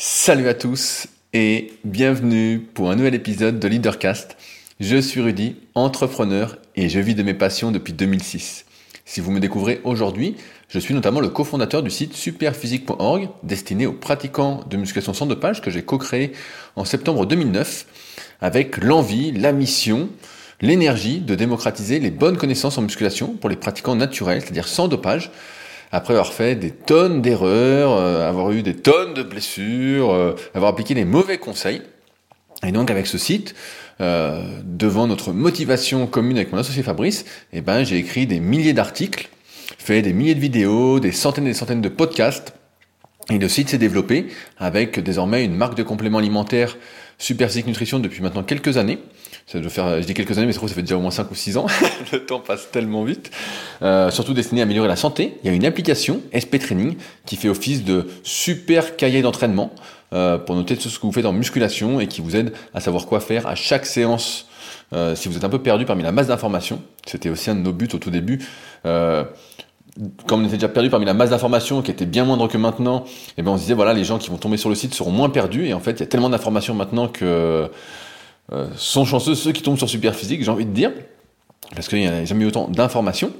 Salut à tous et bienvenue pour un nouvel épisode de Leadercast. Je suis Rudy, entrepreneur et je vis de mes passions depuis 2006. Si vous me découvrez aujourd'hui, je suis notamment le cofondateur du site superphysique.org destiné aux pratiquants de musculation sans dopage que j'ai co-créé en septembre 2009 avec l'envie, la mission, l'énergie de démocratiser les bonnes connaissances en musculation pour les pratiquants naturels, c'est-à-dire sans dopage, après avoir fait des tonnes d'erreurs, euh, avoir eu des tonnes de blessures, euh, avoir appliqué des mauvais conseils. Et donc avec ce site, euh, devant notre motivation commune avec mon associé Fabrice, eh ben, j'ai écrit des milliers d'articles, fait des milliers de vidéos, des centaines et des centaines de podcasts. Et le site s'est développé avec désormais une marque de compléments alimentaires Super Nutrition depuis maintenant quelques années. Ça doit faire, je dis quelques années, mais ça fait déjà au moins 5 ou 6 ans. le temps passe tellement vite. Euh, surtout destiné à améliorer la santé. Il y a une application, SP Training, qui fait office de super cahier d'entraînement euh, pour noter tout ce que vous faites en musculation et qui vous aide à savoir quoi faire à chaque séance. Euh, si vous êtes un peu perdu parmi la masse d'informations, c'était aussi un de nos buts au tout début. Euh, comme on était déjà perdu parmi la masse d'informations qui était bien moindre que maintenant, et eh ben on se disait voilà les gens qui vont tomber sur le site seront moins perdus et en fait il y a tellement d'informations maintenant que euh, sont chanceux ceux qui tombent sur Superphysique, j'ai envie de dire, parce qu'il n'y a jamais eu autant d'informations.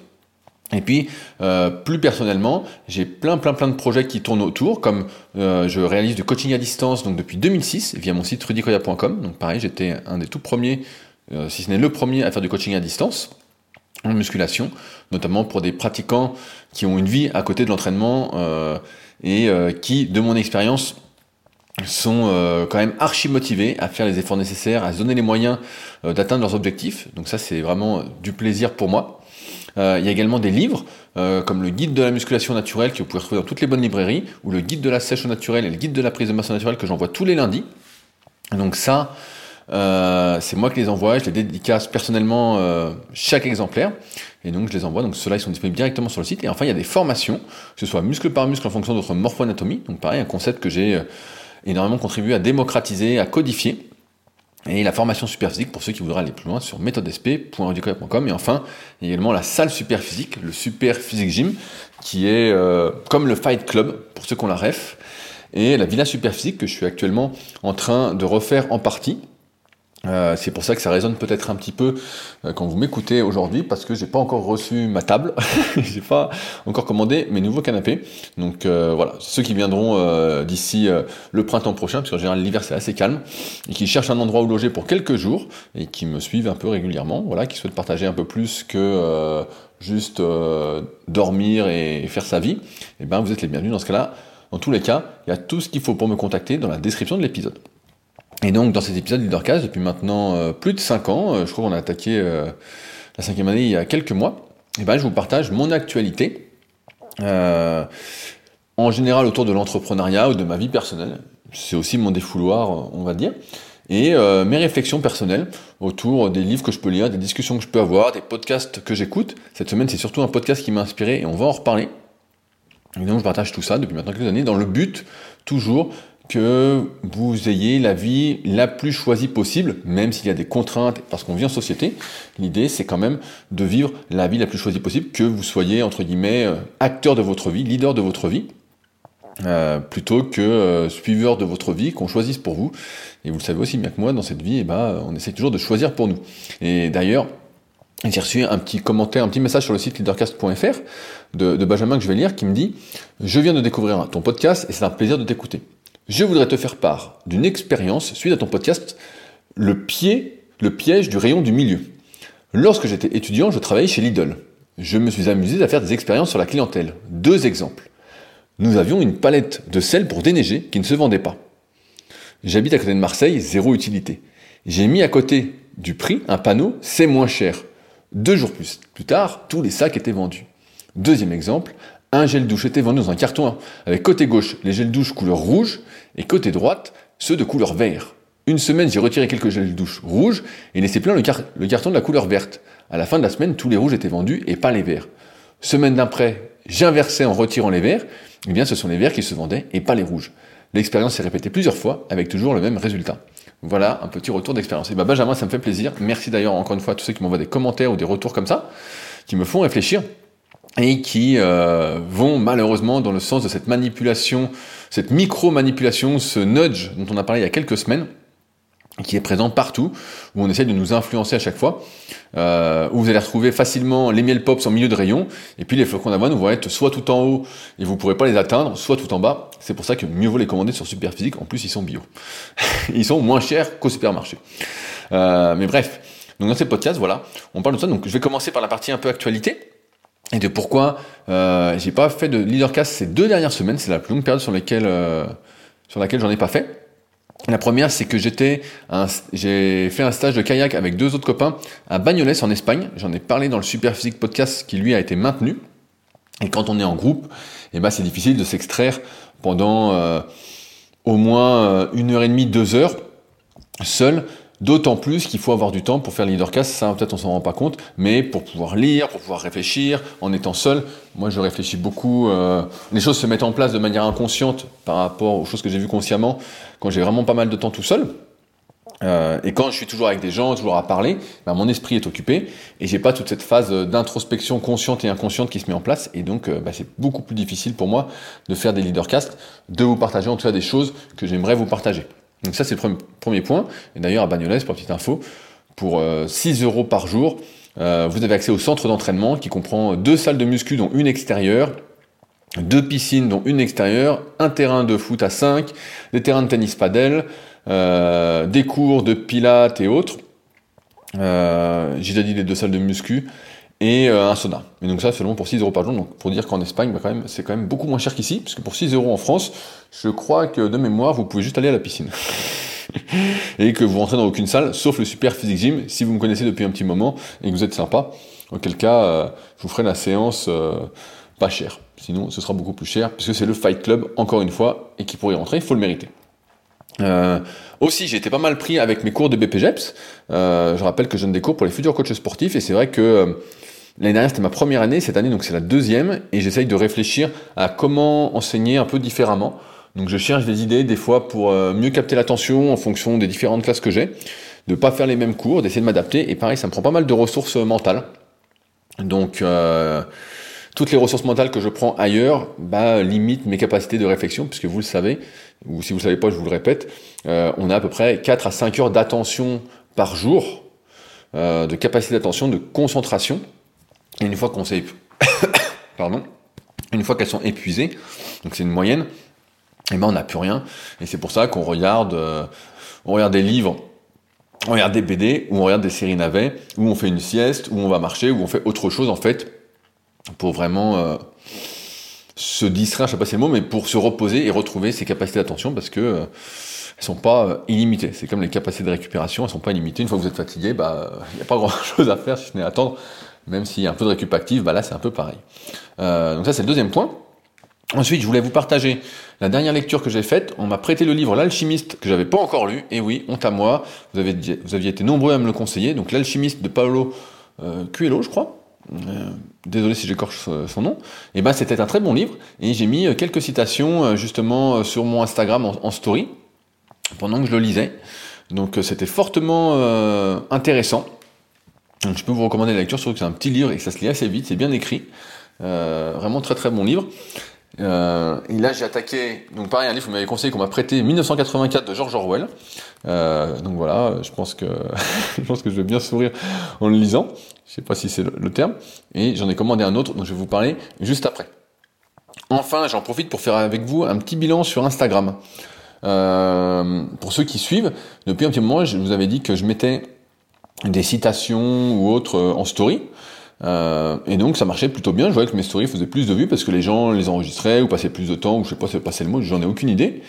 Et puis, euh, plus personnellement, j'ai plein, plein, plein de projets qui tournent autour, comme euh, je réalise du coaching à distance donc depuis 2006 via mon site rudicoya.com. Donc pareil, j'étais un des tout premiers, si ce n'est le premier, à faire du coaching à distance en musculation, notamment pour des pratiquants qui ont une vie à côté de l'entraînement et qui, de mon expérience, sont euh, quand même archi motivés à faire les efforts nécessaires, à se donner les moyens euh, d'atteindre leurs objectifs. Donc ça, c'est vraiment du plaisir pour moi. Euh, il y a également des livres, comme le guide de la musculation naturelle que vous pouvez retrouver dans toutes les bonnes librairies, ou le guide de la sèche naturelle et le guide de la prise de masse naturelle que j'envoie tous les lundis. Donc ça, c'est moi qui les envoie, je les dédicace personnellement chaque exemplaire. Et donc je les envoie, donc ceux-là ils sont disponibles directement sur le site. Et enfin il y a des formations, que ce soit muscle par muscle en fonction de votre morpho-anatomie. Donc pareil, un concept que j'ai énormément contribué à démocratiser, à codifier. Et la formation superphysique pour ceux qui voudraient aller plus loin sur méthodesp.com. Et enfin, également la salle superphysique, le Super Physique Gym, qui est euh, comme le Fight Club pour ceux qui ont la ref. Et la Villa Superphysique que je suis actuellement en train de refaire en partie. Euh, c'est pour ça que ça résonne peut-être un petit peu euh, quand vous m'écoutez aujourd'hui parce que j'ai pas encore reçu ma table, j'ai pas encore commandé mes nouveaux canapés. Donc euh, voilà, ceux qui viendront d'ici le printemps prochain, parce qu'en général l'hiver c'est assez calme, et qui cherchent un endroit où loger pour quelques jours et qui me suivent un peu régulièrement, voilà, qui souhaitent partager un peu plus que juste dormir et faire sa vie, et eh ben vous êtes les bienvenus dans ce cas-là. Dans tous les cas, il y a tout ce qu'il faut pour me contacter dans la description de l'épisode. Et donc dans cet épisode Leadercast, depuis maintenant euh, plus de 5 ans, euh, je crois qu'on a attaqué euh, la cinquième année il y a quelques mois, et ben je vous partage mon actualité, en général autour de l'entrepreneuriat ou de ma vie personnelle. C'est aussi mon défouloir, on va dire. Et mes réflexions personnelles autour des livres que je peux lire, des discussions que je peux avoir, des podcasts que j'écoute. Cette semaine, c'est surtout un podcast qui m'a inspiré et on va en reparler. Et donc, je partage tout ça depuis maintenant quelques années dans le but, toujours, que vous ayez la vie la plus choisie possible, même s'il y a des contraintes, parce qu'on vit en société. L'idée, c'est quand même de vivre la vie la plus choisie possible, que vous soyez, entre guillemets, euh, acteur de votre vie, leader de votre vie, euh, plutôt que euh, suiveur de votre vie, qu'on choisisse pour vous. Et vous le savez aussi bien que moi, dans cette vie, eh ben, on essaie toujours de choisir pour nous. Et d'ailleurs, j'ai reçu un petit commentaire, un petit message sur le site leadercast.fr de, de Benjamin que je vais lire, qui me dit « Je viens de découvrir ton podcast et c'est un plaisir de t'écouter. » je voudrais te faire part d'une expérience suite à ton podcast Le piège du rayon du milieu. Lorsque j'étais étudiant, je travaillais chez Lidl. Je me suis amusé à faire des expériences sur la clientèle. Deux exemples. Nous avions une palette de sel pour déneiger qui ne se vendait pas. J'habite à côté de Marseille, zéro utilité. J'ai mis à côté du prix un panneau C'est moins cher. Deux jours plus, plus tard, tous les sacs étaient vendus. Deuxième exemple, un gel douche était vendu dans un carton avec côté gauche les gels douche couleur rouge et côté droite ceux de couleur vert. Une semaine, j'ai retiré quelques gels douche rouges et laissé plein le, carton de la couleur verte. À la fin de la semaine, tous les rouges étaient vendus et pas les verts. Semaine d'après, j'inversais en retirant les verts. Eh bien, ce sont les verts qui se vendaient et pas les rouges. L'expérience s'est répétée plusieurs fois avec toujours le même résultat. Voilà un petit retour d'expérience. Et bah Benjamin, ça me fait plaisir. Merci d'ailleurs encore une fois à tous ceux qui m'envoient des commentaires ou des retours comme ça, qui me font réfléchir et qui euh, vont malheureusement dans le sens de cette manipulation cette micro-manipulation, ce nudge dont on a parlé il y a quelques semaines, qui est présent partout, où on essaie de nous influencer à chaque fois, euh, où vous allez retrouver facilement les miel pops en milieu de rayon, et puis les flocons d'avoine vont être soit tout en haut et vous pourrez pas les atteindre, soit tout en bas. C'est pour ça que mieux vaut les commander sur Superphysique. En plus, ils sont bio. ils sont moins chers qu'au supermarché. Euh, mais bref, donc dans ces podcasts, voilà, on parle de ça. Donc je vais commencer par la partie un peu actualité et de pourquoi euh, j'ai pas fait de leadercast ces deux dernières semaines. C'est la plus longue période sur laquelle euh, sur laquelle j'en ai pas fait. La première, c'est que j'étais, j'ai fait un stage de kayak avec deux autres copains à Bagnoles en Espagne. J'en ai parlé dans le Super Physique podcast qui lui a été maintenu. Et quand on est en groupe, eh ben c'est difficile de s'extraire pendant euh, au moins euh, une heure et demie, deux heures seul D'autant plus qu'il faut avoir du temps pour faire le leadercast, ça peut-être on s'en rend pas compte, mais pour pouvoir lire, pour pouvoir réfléchir, en étant seul, moi je réfléchis beaucoup, euh, les choses se mettent en place de manière inconsciente par rapport aux choses que j'ai vues consciemment, quand j'ai vraiment pas mal de temps tout seul. Euh, et quand je suis toujours avec des gens, toujours à parler, ben mon esprit est occupé et j'ai pas toute cette phase d'introspection consciente et inconsciente qui se met en place. Et donc, euh, ben c'est beaucoup plus difficile pour moi de faire des leadercasts, de vous partager en tout cas des choses que j'aimerais vous partager. Donc ça, c'est le premier point. Et d'ailleurs, à Bagnoles, pour petite info, pour 6 euh, euros par jour, euh, vous avez accès au centre d'entraînement qui comprend deux salles de muscu, dont une extérieure, deux piscines, dont une extérieure, un terrain de foot à 5, des terrains de tennis padel, euh, des cours de pilates et autres. J'ai déjà dit les deux salles de muscu et un sauna. Et donc ça seulement pour 6 euros par jour. Donc pour dire qu'en Espagne, bah, quand même, c'est quand même beaucoup moins cher qu'ici, puisque pour 6 euros en France, je crois que de mémoire, vous pouvez juste aller à la piscine. et que vous rentrez dans aucune salle, sauf le Super Physique Gym, si vous me connaissez depuis un petit moment et que vous êtes sympa. Auquel cas, euh, je vous ferai la séance euh, pas chère. Sinon, ce sera beaucoup plus cher, puisque c'est le Fight Club, encore une fois, et qui pour y rentrer, il faut le mériter. Euh, aussi, j'ai été pas mal pris avec mes cours de BPGEPS. je rappelle que je donne des cours pour les futurs coachs sportifs, et c'est vrai que L'année dernière, c'était ma première année, cette année, donc c'est la deuxième, et j'essaye de réfléchir à comment enseigner un peu différemment. Donc je cherche des idées des fois pour euh, mieux capter l'attention en fonction des différentes classes que j'ai, de pas faire les mêmes cours, d'essayer de m'adapter. Et pareil, ça me prend pas mal de ressources mentales. Donc euh, toutes les ressources mentales que je prends ailleurs, bah, limitent mes capacités de réflexion, puisque vous le savez, ou si vous le savez pas, je vous le répète, euh, on a à peu près 4 à 5 heures d'attention par jour, de capacité d'attention, de concentration. Et une fois qu'on s'est, pardon, une fois qu'elles sont épuisées, donc c'est une moyenne, et eh ben on n'a plus rien. Et c'est pour ça qu'on regarde, euh, on regarde des livres, on regarde des BD, ou on regarde des séries navets, ou on fait une sieste, ou on va marcher, ou on fait autre chose en fait, pour vraiment euh, se distraire, je sais pas si c'est le mot, mais pour se reposer et retrouver ses capacités d'attention, parce que euh, elles sont pas illimitées. C'est comme les capacités de récupération, elles sont pas illimitées. Une fois que vous êtes fatigué, bah il n'y a pas grand chose à faire si ce n'est attendre même s'il y a un peu de récup active, bah là c'est un peu pareil. Euh, donc ça c'est le deuxième point. Ensuite, je voulais vous partager la dernière lecture que j'ai faite. On m'a prêté le livre L'Alchimiste que j'avais pas encore lu. Et oui, honte à moi. Vous, avez, aviez été nombreux à me le conseiller. Donc L'Alchimiste de Paolo euh, Coelho, je crois. Euh, désolé si j'écorche son nom. Et ben c'était un très bon livre. Et j'ai mis quelques citations justement sur mon Instagram en, story pendant que je le lisais. Donc c'était fortement intéressant. Donc je peux vous recommander la lecture, surtout que c'est un petit livre et que ça se lit assez vite, c'est bien écrit. Euh, vraiment très très bon livre. Euh, et là j'ai attaqué, donc pareil, un livre que vous m'avez conseillé qu'on m'a prêté, 1984 de George Orwell. Euh, donc voilà, je pense que je pense que je vais bien sourire en le lisant. Je sais pas si c'est le, terme. Et j'en ai commandé un autre dont je vais vous parler juste après. Enfin, j'en profite pour faire avec vous un petit bilan sur Instagram. Euh, pour ceux qui suivent, depuis un petit moment, je vous avais dit que je mettais des citations ou autres euh, en story. Euh, et donc ça marchait plutôt bien, je voyais que mes stories faisaient plus de vues parce que les gens les enregistraient ou passaient plus de temps, ou je sais pas si passer le mot, j'en ai aucune idée.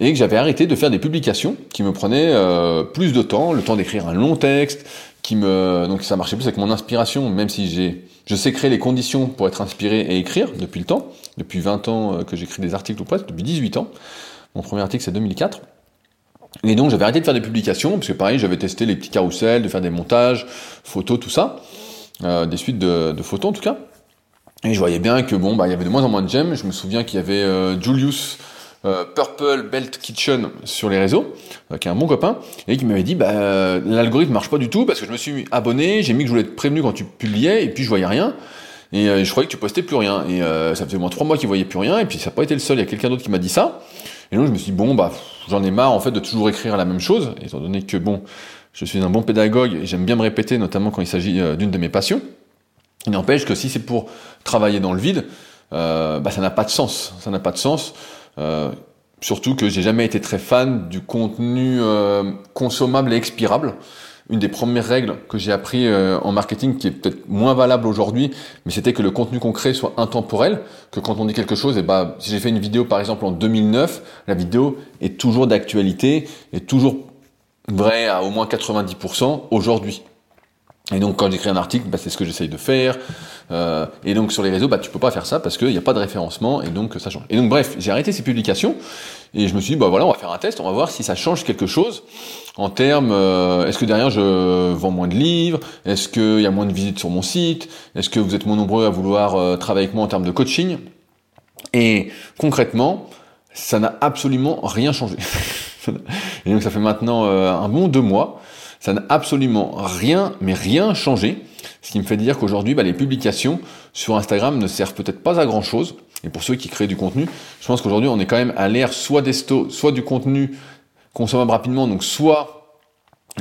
Et que j'avais arrêté de faire des publications qui me prenaient euh, plus de temps, le temps d'écrire un long texte, qui me donc ça marchait plus avec mon inspiration, même si j'ai je sais créer les conditions pour être inspiré et écrire depuis le temps, depuis 20 ans que j'écris des articles ou presque, depuis 18 ans. Mon premier article c'est 2004. Et donc j'avais arrêté de faire des publications, parce que pareil, j'avais testé les petits carousels, de faire des montages, photos, tout ça, euh, des suites de, photos en tout cas. Et je voyais bien que bon, bah, il y avait de moins en moins de j'aime. Je me souviens qu'il y avait euh, Julius euh, Purple Belt Kitchen sur les réseaux, qui est un bon copain, et qui m'avait dit bah, l'algorithme marche pas du tout parce que je me suis abonné, j'ai mis que je voulais être prévenu quand tu publiais, et puis je voyais rien. Et je croyais que tu postais plus rien. Et ça faisait au moins trois mois qu'il voyait plus rien. Et puis ça n'a pas été le seul. Il y a quelqu'un d'autre qui m'a dit ça. Et donc je me suis dit bon bah j'en ai marre en fait de toujours écrire la même chose, étant donné que bon je suis un bon pédagogue et j'aime bien me répéter, notamment quand il s'agit d'une de mes passions. Il n'empêche que si c'est pour travailler dans le vide, euh, bah, ça n'a pas de sens. Ça n'a pas de sens. Euh, surtout que j'ai jamais été très fan du contenu euh, consommable et expirable. Une des premières règles que j'ai appris euh, en marketing, qui est peut-être moins valable aujourd'hui, mais c'était que le contenu qu'on crée soit intemporel, que quand on dit quelque chose, et eh bah, si j'ai fait une vidéo par exemple en 2009, la vidéo est toujours d'actualité, est toujours vraie à au moins 90% aujourd'hui. Et donc quand j'écris un article, bah, c'est ce que j'essaye de faire. Euh, et donc sur les réseaux, bah, tu peux pas faire ça parce qu'il n'y a pas de référencement et donc ça change. Et donc bref, j'ai arrêté ces publications et je me suis dit, bah voilà, on va faire un test, on va voir si ça change quelque chose en termes, euh, est-ce que derrière je vends moins de livres, est-ce qu'il y a moins de visites sur mon site, est-ce que vous êtes moins nombreux à vouloir euh, travailler avec moi en termes de coaching? Et concrètement, ça n'a absolument rien changé. et donc ça fait maintenant un bon deux mois ça n'a absolument rien, mais rien changé. Ce qui me fait dire qu'aujourd'hui, bah, les publications sur Instagram ne servent peut-être pas à grand chose. Et pour ceux qui créent du contenu, je pense qu'aujourd'hui, on est quand même à l'ère soit des soit du contenu consommable rapidement, donc soit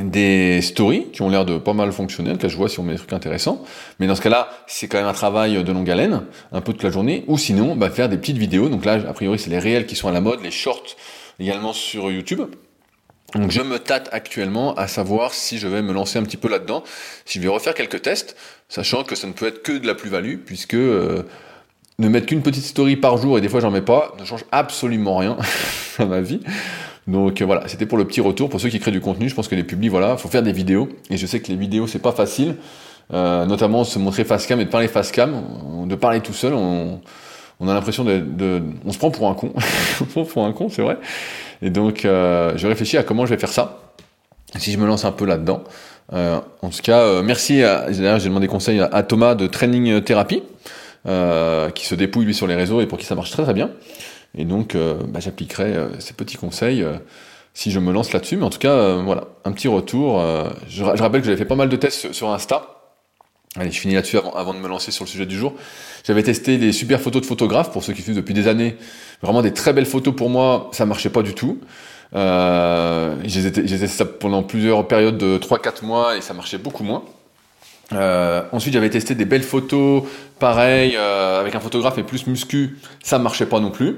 des stories qui ont l'air de pas mal fonctionner. En tout cas, je vois si on met des trucs intéressants. Mais dans ce cas-là, c'est quand même un travail de longue haleine, un peu toute la journée. Ou sinon, bah, faire des petites vidéos. Donc là, a priori, c'est les réels qui sont à la mode, les shorts également sur YouTube. Donc je me tâte actuellement à savoir si je vais me lancer un petit peu là-dedans, si je vais refaire quelques tests, sachant que ça ne peut être que de la plus-value, puisque euh, ne mettre qu'une petite story par jour, et des fois j'en mets pas, ne change absolument rien à ma vie. Donc euh, voilà, c'était pour le petit retour. Pour ceux qui créent du contenu, je pense que les publics, voilà, faut faire des vidéos, et je sais que les vidéos c'est pas facile, euh, notamment se montrer face cam et de parler face cam, de parler tout seul, on, a l'impression de, on se prend pour un con, on se prend pour un con, c'est vrai. Et donc, euh, je réfléchis à comment je vais faire ça, si je me lance un peu là-dedans. En tout cas, merci. D'ailleurs, j'ai demandé conseil à, Thomas de Training Therapy, qui se dépouille lui sur les réseaux et pour qui ça marche très très bien. Et donc, euh, bah, j'appliquerai ces petits conseils si je me lance là-dessus. Mais en tout cas, voilà, un petit retour. Je, je, rappelle que j'avais fait pas mal de tests sur Insta. Allez, je finis là-dessus avant, avant, de me lancer sur le sujet du jour. J'avais testé les super photos de photographes, pour ceux qui suivent depuis des années. Vraiment des très belles photos pour moi, ça marchait pas du tout. Euh, j'ai testé ça pendant plusieurs périodes de 3-4 mois et ça marchait beaucoup moins. Euh, ensuite, j'avais testé des belles photos, pareil, euh, avec un photographe et plus muscu, ça marchait pas non plus.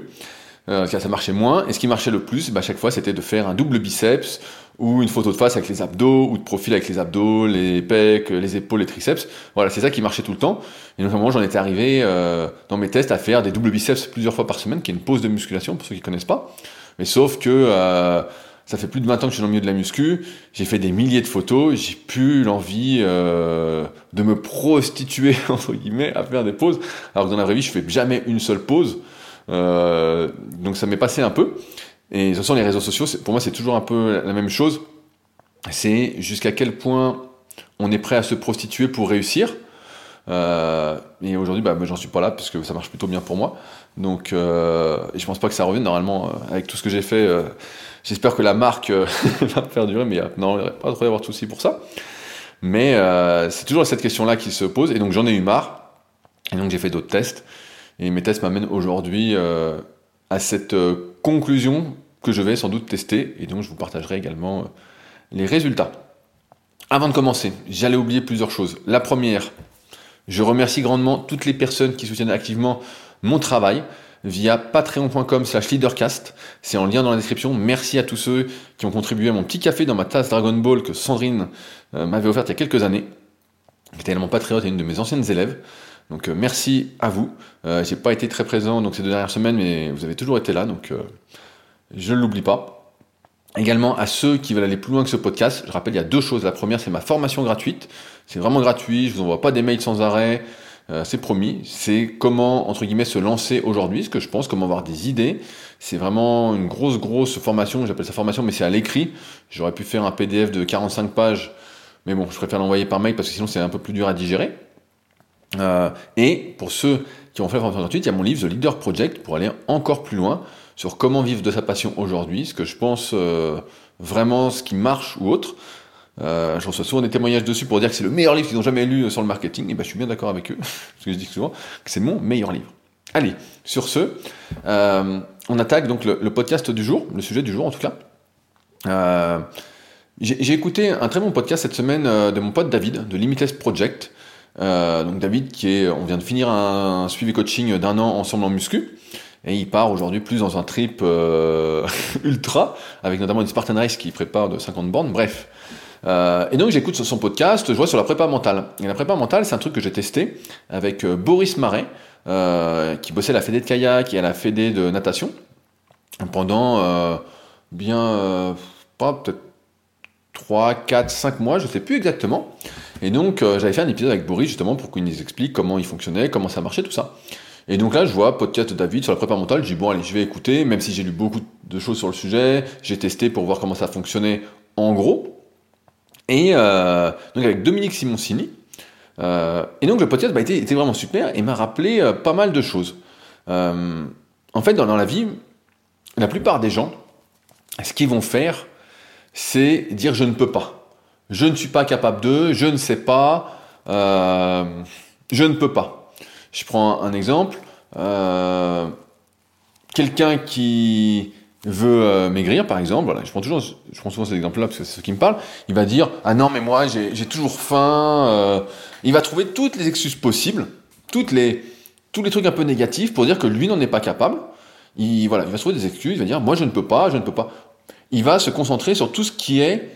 Euh, ça marchait moins. Et ce qui marchait le plus, bah, chaque fois, c'était de faire un double biceps ou une photo de face avec les abdos ou de profil avec les abdos, les pecs, les épaules, les triceps. Voilà, c'est ça qui marchait tout le temps. Et notamment, j'en étais arrivé euh, dans mes tests à faire des doubles biceps plusieurs fois par semaine, qui est une pause de musculation pour ceux qui connaissent pas. Mais sauf que euh, ça fait plus de 20 ans que je suis dans le milieu de la muscu. J'ai fait des milliers de photos. J'ai plus l'envie euh, de me prostituer entre guillemets à faire des pauses. Alors que dans la vraie vie, je fais jamais une seule pause. Euh, donc ça m'est passé un peu. Et de toute façon, les réseaux sociaux, pour moi, c'est toujours un peu la même chose. C'est jusqu'à quel point on est prêt à se prostituer pour réussir. Euh, et aujourd'hui, bah, j'en suis pas là parce que ça marche plutôt bien pour moi. Donc, euh, et je pense pas que ça revienne. Normalement, euh, avec tout ce que j'ai fait, euh, j'espère que la marque va perdurer. Mais non, il n'y pas trop avoir de soucis pour ça. Mais c'est toujours cette question-là qui se pose. Et donc, j'en ai eu marre. Et donc, j'ai fait d'autres tests. Et mes tests m'amènent aujourd'hui à cette conclusion que je vais sans doute tester, et donc je vous partagerai également les résultats. Avant de commencer, j'allais oublier plusieurs choses. La première, je remercie grandement toutes les personnes qui soutiennent activement mon travail via patreon.com slash leadercast. C'est en lien dans la description. Merci à tous ceux qui ont contribué à mon petit café dans ma tasse Dragon Ball que Sandrine m'avait offerte il y a quelques années. J'étais également patriote et une de mes anciennes élèves. Donc euh, merci à vous. Euh, j'ai pas été très présent donc ces deux dernières semaines, mais vous avez toujours été là, donc euh, je ne l'oublie pas. Également à ceux qui veulent aller plus loin que ce podcast, je rappelle il y a deux choses. La première c'est ma formation gratuite. C'est vraiment gratuit, je vous envoie pas des mails sans arrêt. c'est promis, c'est comment, entre guillemets, se lancer aujourd'hui, ce que je pense, comment avoir des idées. C'est vraiment une grosse, grosse formation, j'appelle ça formation, mais c'est à l'écrit. J'aurais pu faire un PDF de 45 pages, mais bon, je préfère l'envoyer par mail parce que sinon c'est un peu plus dur à digérer. Euh, et pour ceux qui ont fait la formation gratuite, il y a mon livre The Leader Project pour aller encore plus loin sur comment vivre de sa passion aujourd'hui, ce que je pense euh, vraiment ce qui marche ou autre. Euh, je reçois souvent des témoignages dessus pour dire que c'est le meilleur livre qu'ils ont jamais lu sur le marketing. Et ben, je suis bien d'accord avec eux, parce que je dis souvent que c'est mon meilleur livre. Allez, sur ce, euh, on attaque donc le, podcast du jour, le sujet du jour en tout cas. Euh, j'ai écouté un très bon podcast cette semaine de mon pote David de Limitless Project. donc David qui est, on vient de finir un, suivi coaching d'un an ensemble en muscu. Et il part aujourd'hui plus dans un trip ultra, avec notamment une Spartan Race qui prépare de 50 bornes. Bref, euh, et donc j'écoute son podcast, je vois sur la prépa mentale. Et la prépa mentale, c'est un truc que j'ai testé avec euh, Boris Marais, euh, qui bossait à la fédé de kayak et à la fédé de natation, pendant bien, pas peut-être 3, 4, 5 mois, je sais plus exactement. Et donc j'avais fait un épisode avec Boris justement pour qu'il nous explique comment il fonctionnait, comment ça marchait, tout ça. Et donc là, je vois podcast de David sur la prépa mentale. Je dis bon, allez, je vais écouter, même si j'ai lu beaucoup de choses sur le sujet. J'ai testé pour voir comment ça fonctionnait en gros. Et euh, donc avec Dominique Simoncini. Euh, et donc le podcast bah, était, vraiment super et m'a rappelé euh, pas mal de choses. En fait, dans, la vie, la plupart des gens, ce qu'ils vont faire, c'est dire je ne peux pas. Je ne suis pas capable de, je ne sais pas, je ne peux pas. Je prends un, exemple. Quelqu'un qui veut euh, maigrir, par exemple, voilà, je prends toujours, je prends souvent cet exemple-là parce que c'est ce qui me parle. Il va dire ah non mais moi j'ai toujours faim. Euh, il va trouver toutes les excuses possibles, toutes les tous les trucs un peu négatifs pour dire que lui n'en est pas capable. Il voilà, il va trouver des excuses. Il va dire moi je ne peux pas, je ne peux pas. Il va se concentrer sur tout ce qui est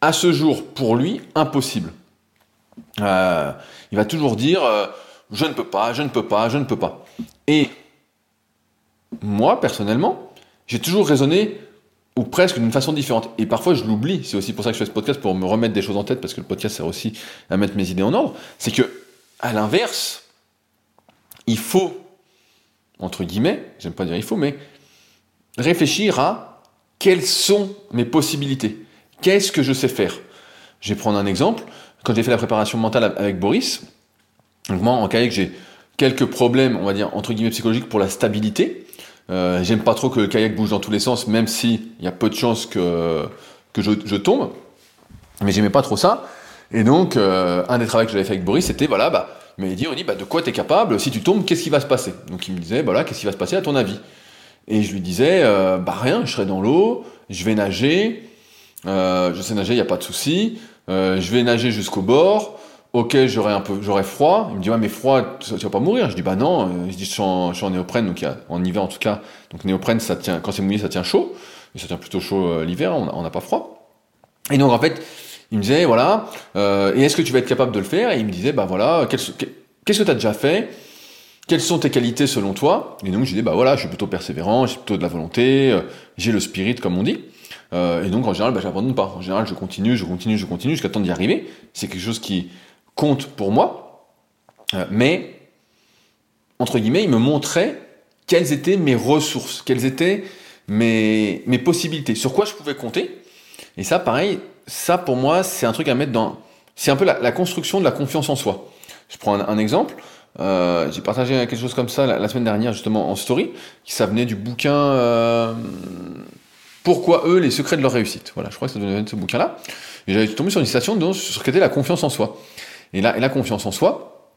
à ce jour pour lui impossible. Euh, il va toujours dire je ne peux pas, je ne peux pas, je ne peux pas. Et moi personnellement j'ai toujours raisonné ou presque d'une façon différente. Et parfois, je l'oublie. C'est aussi pour ça que je fais ce podcast, pour me remettre des choses en tête, parce que le podcast sert aussi à mettre mes idées en ordre. C'est que, à l'inverse, il faut, entre guillemets, j'aime pas dire il faut, mais réfléchir à quelles sont mes possibilités. Qu'est-ce que je sais faire? Je vais prendre un exemple. Quand j'ai fait la préparation mentale avec Boris, donc moi, en kayak, j'ai quelques problèmes, on va dire, entre guillemets, psychologiques pour la stabilité. Euh, j'aime pas trop que le kayak bouge dans tous les sens, même s'il y a peu de chances que, que je, tombe. Mais j'aimais pas trop ça. Et donc, euh, un des travaux que j'avais fait avec Boris, c'était, voilà, bah, il m'avait dit, on dit, bah, de quoi tu es capable? Si tu tombes, qu'est-ce qui va se passer? Donc il me disait, voilà, qu'est-ce qui va se passer à ton avis? Et je lui disais, euh, bah rien, je serai dans l'eau, je vais nager, je sais nager, il n'y a pas de souci, je vais nager jusqu'au bord, ok, j'aurais un peu, j'aurais froid. Il me dit, ouais, mais froid, tu vas pas mourir. Je dis, bah non. Euh, je dis, je suis en, néoprène, donc en hiver en tout cas. Donc néoprène, ça tient, quand c'est mouillé, ça tient chaud. Et ça tient plutôt chaud euh, l'hiver, on n'a pas froid. Et donc en fait, il me disait, voilà, euh, et est-ce que tu vas être capable de le faire? Et il me disait, bah voilà, qu'est-ce que tu as déjà fait? Quelles sont tes qualités selon toi? Et donc je disais, bah voilà, je suis plutôt persévérant, j'ai plutôt de la volonté, j'ai le spirit, comme on dit. et donc en général, bah, j'abandonne pas. En général, je continue, je continue, je continue jusqu'à temps d'y arriver. C'est quelque chose qui, compte pour moi, euh, mais, entre guillemets, il me montrait quelles étaient mes ressources, quelles étaient mes, mes possibilités, sur quoi je pouvais compter. Et ça, pareil, ça pour moi, c'est un truc à mettre dans... C'est un peu la, construction de la confiance en soi. Je prends un, exemple. Euh, j'ai partagé quelque chose comme ça la, semaine dernière justement en story, qui ça venait du bouquin euh, Pourquoi eux les secrets de leur réussite. Voilà, je crois que ça venait de ce bouquin-là. Et j'avais tombé sur une citation sur ce qu'était la confiance en soi. Et la, confiance en soi,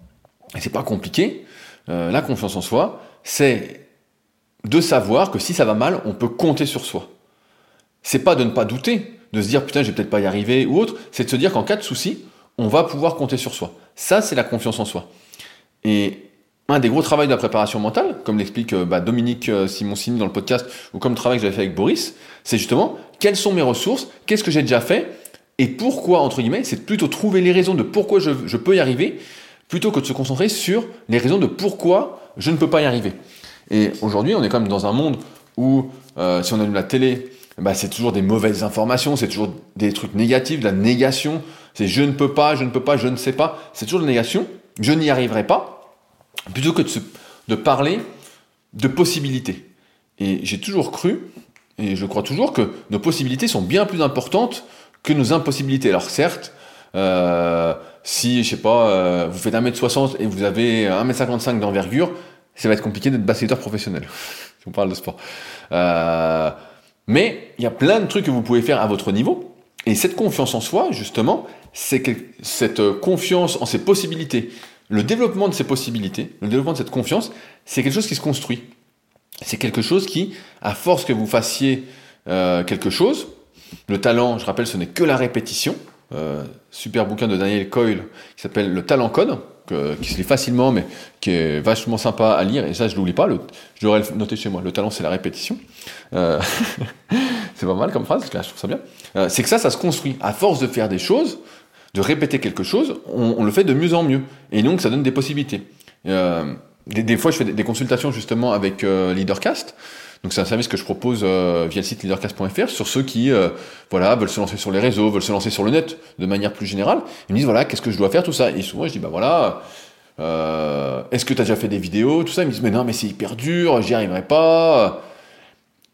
c'est pas compliqué, euh, la confiance en soi, c'est de savoir que si ça va mal, on peut compter sur soi. C'est pas de ne pas douter, de se dire putain, je vais peut-être pas y arriver ou autre, c'est de se dire qu'en cas de souci, on va pouvoir compter sur soi. Ça, c'est la confiance en soi. Et un des gros travaux de la préparation mentale, comme l'explique euh, bah, Dominique euh, Simoncini dans le podcast, ou comme le travail que j'avais fait avec Boris, c'est justement quelles sont mes ressources, qu'est-ce que j'ai déjà fait, et pourquoi, entre guillemets, c'est plutôt trouver les raisons de pourquoi je, peux y arriver, plutôt que de se concentrer sur les raisons de pourquoi je ne peux pas y arriver. Et aujourd'hui, on est quand même dans un monde où, euh, si on allume la télé, bah, c'est toujours des mauvaises informations, c'est toujours des trucs négatifs, de la négation. C'est je ne peux pas, je ne peux pas, je ne sais pas. C'est toujours de la négation. Je n'y arriverai pas. Plutôt que de, de parler de possibilités. Et j'ai toujours cru, et je crois toujours que nos possibilités sont bien plus importantes que nos impossibilités. Alors certes, euh, si, je sais pas, euh, vous faites 1m60 et vous avez 1m55 d'envergure, ça va être compliqué d'être basketteur professionnel, si on parle de sport. Euh, mais il y a plein de trucs que vous pouvez faire à votre niveau, Et cette confiance en soi, justement, c'est cette confiance en ses possibilités, le développement de ces possibilités, le développement de cette confiance, c'est quelque chose qui se construit. C'est quelque chose qui, à force que vous fassiez euh, quelque chose, le talent, je rappelle, ce n'est que la répétition. Euh, super bouquin de Daniel Coyle qui s'appelle Le Talent Code, qui se lit facilement, mais qui est vachement sympa à lire. Et ça, je l'oublie pas. Je devrais le noter chez moi. Le talent, c'est la répétition. Euh, c'est pas mal comme phrase, je trouve ça bien. Euh, c'est que ça, ça se construit. À force de faire des choses, de répéter quelque chose, on, le fait de mieux en mieux. Et donc, ça donne des possibilités. Des, fois, je fais des, consultations justement avec Leadercast. Donc c'est un service que je propose via le site leadercast.fr sur ceux qui voilà veulent se lancer sur les réseaux, veulent se lancer sur le net de manière plus générale. Ils me disent voilà qu'est-ce que je dois faire tout ça. Et souvent je dis bah voilà est-ce que tu as déjà fait des vidéos tout ça? Ils me disent mais non mais c'est hyper dur, j'y arriverai pas.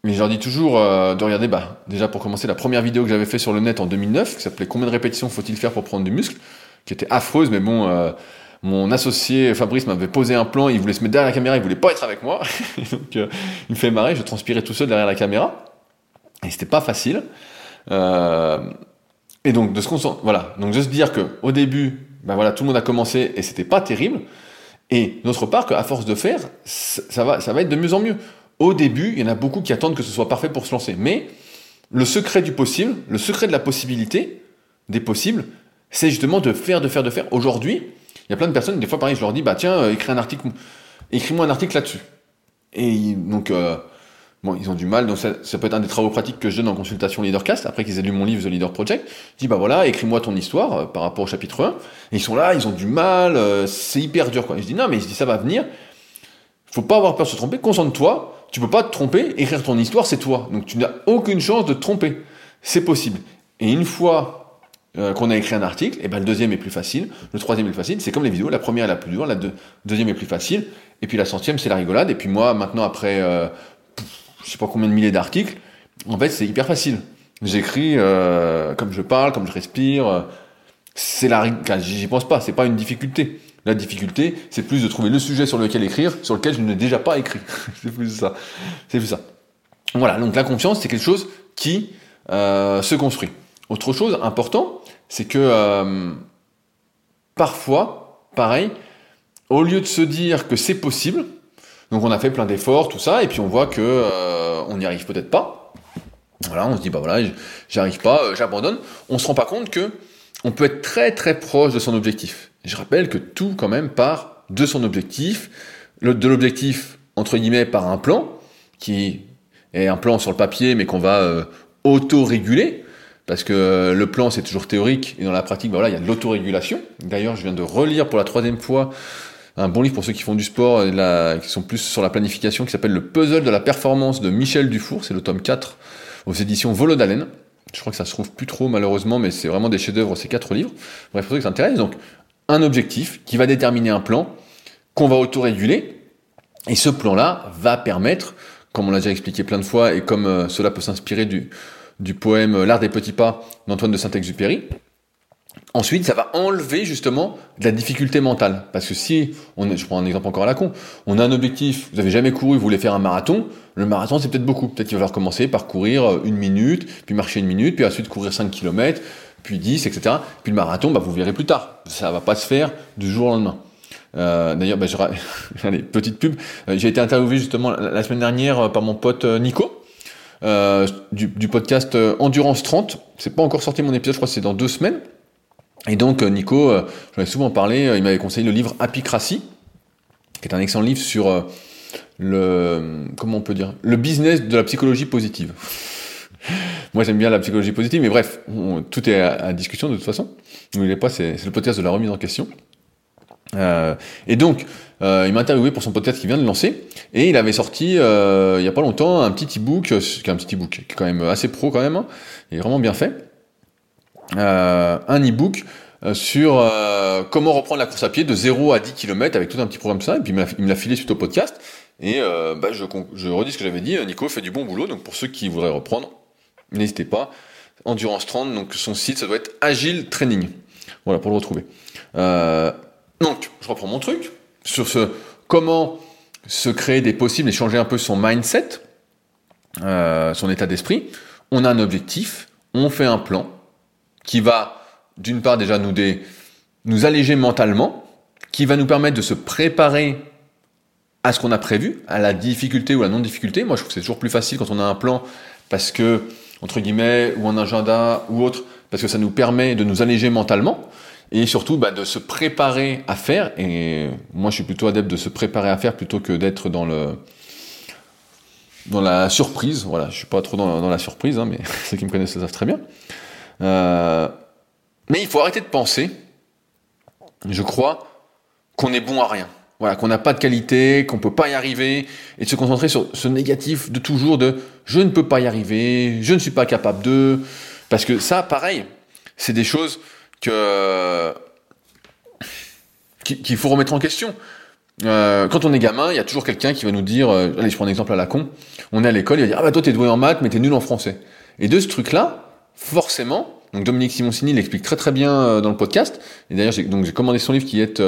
Mais je leur dis toujours euh, de regarder, bah, déjà pour commencer, la première vidéo que j'avais fait sur le net en 2009, qui s'appelait Combien de répétitions faut-il faire pour prendre du muscle? qui était affreuse, mais bon, euh, mon associé Fabrice m'avait posé un plan, il voulait se mettre derrière la caméra, il voulait pas être avec moi, donc euh, il me fait marrer, je transpirais tout seul derrière la caméra, et c'était pas facile. et donc de se voilà, donc de se dire que au début, ben voilà, tout le monde a commencé et c'était pas terrible, et d'autre part qu'à force de faire, ça va, ça va être de mieux en mieux. Au début, il y en a beaucoup qui attendent que ce soit parfait pour se lancer. Mais le secret du possible, le secret de la possibilité, des possibles, c'est justement de faire, de faire, de faire. Aujourd'hui, il y a plein de personnes, des fois pareil, je leur dis, bah tiens, euh, écris un article, écris-moi un article là-dessus. Et donc, euh, bon, ils ont du mal, donc ça, peut être un des travaux pratiques que je donne en consultation Leadercast, après qu'ils aient lu mon livre The Leader Project. Je dis, bah voilà, écris-moi ton histoire euh, par rapport au chapitre 1. Et ils sont là, ils ont du mal, c'est hyper dur, quoi. je dis, non, mais je dis, ça va venir. Faut pas avoir peur de se tromper, concentre-toi, tu peux pas te tromper, écrire ton histoire, c'est toi. Donc tu n'as aucune chance de te tromper. C'est possible. Et une fois euh, qu'on a écrit un article, et eh ben le deuxième est plus facile, le troisième est plus facile. C'est comme les vidéos, la première est la plus dure, la deuxième est plus facile, et puis la centième c'est la rigolade. Et puis moi maintenant après, euh, je sais pas combien de milliers d'articles, en fait c'est hyper facile. J'écris euh, comme je parle, comme je respire. C'est la, j'y pense pas, c'est pas une difficulté. La difficulté, c'est plus de trouver le sujet sur lequel écrire, sur lequel je n'ai déjà pas écrit. c'est plus ça. C'est plus ça. Voilà, donc la confiance, c'est quelque chose qui se construit. Autre chose important, c'est que euh, parfois, pareil, au lieu de se dire que c'est possible, donc on a fait plein d'efforts, tout ça, et puis on voit que euh, on n'y arrive peut-être pas. Voilà, on se dit bah voilà, j'arrive pas, j'abandonne. On se rend pas compte que on peut être très très proche de son objectif. Je rappelle que tout quand même part de son objectif, de l'objectif entre guillemets par un plan, qui est un plan sur le papier mais qu'on va euh, auto-réguler, parce que euh, le plan c'est toujours théorique et dans la pratique, ben voilà, il y a de l'autorégulation. D'ailleurs, je viens de relire pour la troisième fois un bon livre pour ceux qui font du sport et qui sont plus sur la planification, qui s'appelle Le puzzle de la performance de Michel Dufour, c'est le tome 4 aux éditions Volodalen. Je crois que ça se trouve plus trop malheureusement, mais c'est vraiment des chefs-d'œuvre ces quatre livres. Bref, pour ceux qui s'intéressent, donc un objectif qui va déterminer un plan qu'on va autoréguler. Et ce plan-là va permettre, comme on l'a déjà expliqué plein de fois, et comme euh, cela peut s'inspirer du, du poème L'art des petits pas d'Antoine de Saint-Exupéry, Ensuite, ça va enlever justement de la difficulté mentale. Parce que si, on je prends un exemple encore à la con, on a un objectif, vous avez jamais couru, vous voulez faire un marathon, le marathon c'est peut-être beaucoup. Peut-être qu'il va falloir commencer par courir euh, une minute, puis marcher une minute, puis ensuite courir 5 km, puis 10, etc. Puis le marathon, bah, vous verrez plus tard. Ça va pas se faire du jour au lendemain. Euh, D'ailleurs, bah, petite pub. Euh, j'ai été interviewé justement la semaine dernière par mon pote Nico. Euh, du, podcast Endurance 30. C'est pas encore sorti mon épisode, je crois que c'est dans deux semaines. Et donc Nico, j'en ai souvent parlé, il m'avait conseillé le livre Apicratie, qui est un excellent livre sur le comment on peut dire le business de la psychologie positive. Moi, j'aime bien la psychologie positive, mais bref, tout est à, discussion de toute façon. N'oubliez pas, c'est le podcast de la remise en question. Euh, et donc, euh, il m'a interviewé pour son podcast qu'il vient de lancer, et il avait sorti euh, il y a pas longtemps un petit e-book, qui un petit e-book, qui est quand même assez pro quand même, hein, et vraiment bien fait. un e-book sur comment reprendre la course à pied de 0 à 10 km avec tout un petit programme ça, et puis il me l'a filé suite au podcast. Et bah, je, je redis ce que j'avais dit, Nico fait du bon boulot, donc pour ceux qui voudraient reprendre, n'hésitez pas. Endurance 30, donc son site, ça doit être Agile Training. Voilà, pour le retrouver. Euh, donc, je reprends mon truc sur ce comment se créer des possibles et changer un peu son mindset, euh, son état d'esprit. On a un objectif, on fait un plan, qui va d'une part déjà nous, nous alléger mentalement, qui va nous permettre de se préparer à ce qu'on a prévu, à la difficulté ou la non-difficulté. Moi, je trouve que c'est toujours plus facile quand on a un plan parce que, entre guillemets, ou un agenda ou autre, parce que ça nous permet de nous alléger mentalement et surtout bah, de se préparer à faire. Et moi, je suis plutôt adepte de se préparer à faire plutôt que d'être dans le dans la surprise. Voilà, je suis pas trop dans, la surprise, hein, mais ceux qui me connaissent le savent très bien. Euh, mais il faut arrêter de penser, je crois, qu'on est bon à rien. Voilà, qu'on n'a pas de qualité, qu'on peut pas y arriver, et de se concentrer sur ce négatif de toujours de je ne peux pas y arriver, je ne suis pas capable de, parce que ça, pareil, c'est des choses qu'il faut remettre en question. Euh, quand on est gamin, il y a toujours quelqu'un qui va nous dire, euh, allez, je prends un exemple à la con, on est à l'école, il va dire, ah bah toi t'es doué en maths, mais t'es nul en français. Et de ce truc-là, forcément, donc Dominique Simoncini l'explique très très bien euh, dans le podcast, et d'ailleurs j'ai commandé son livre qui est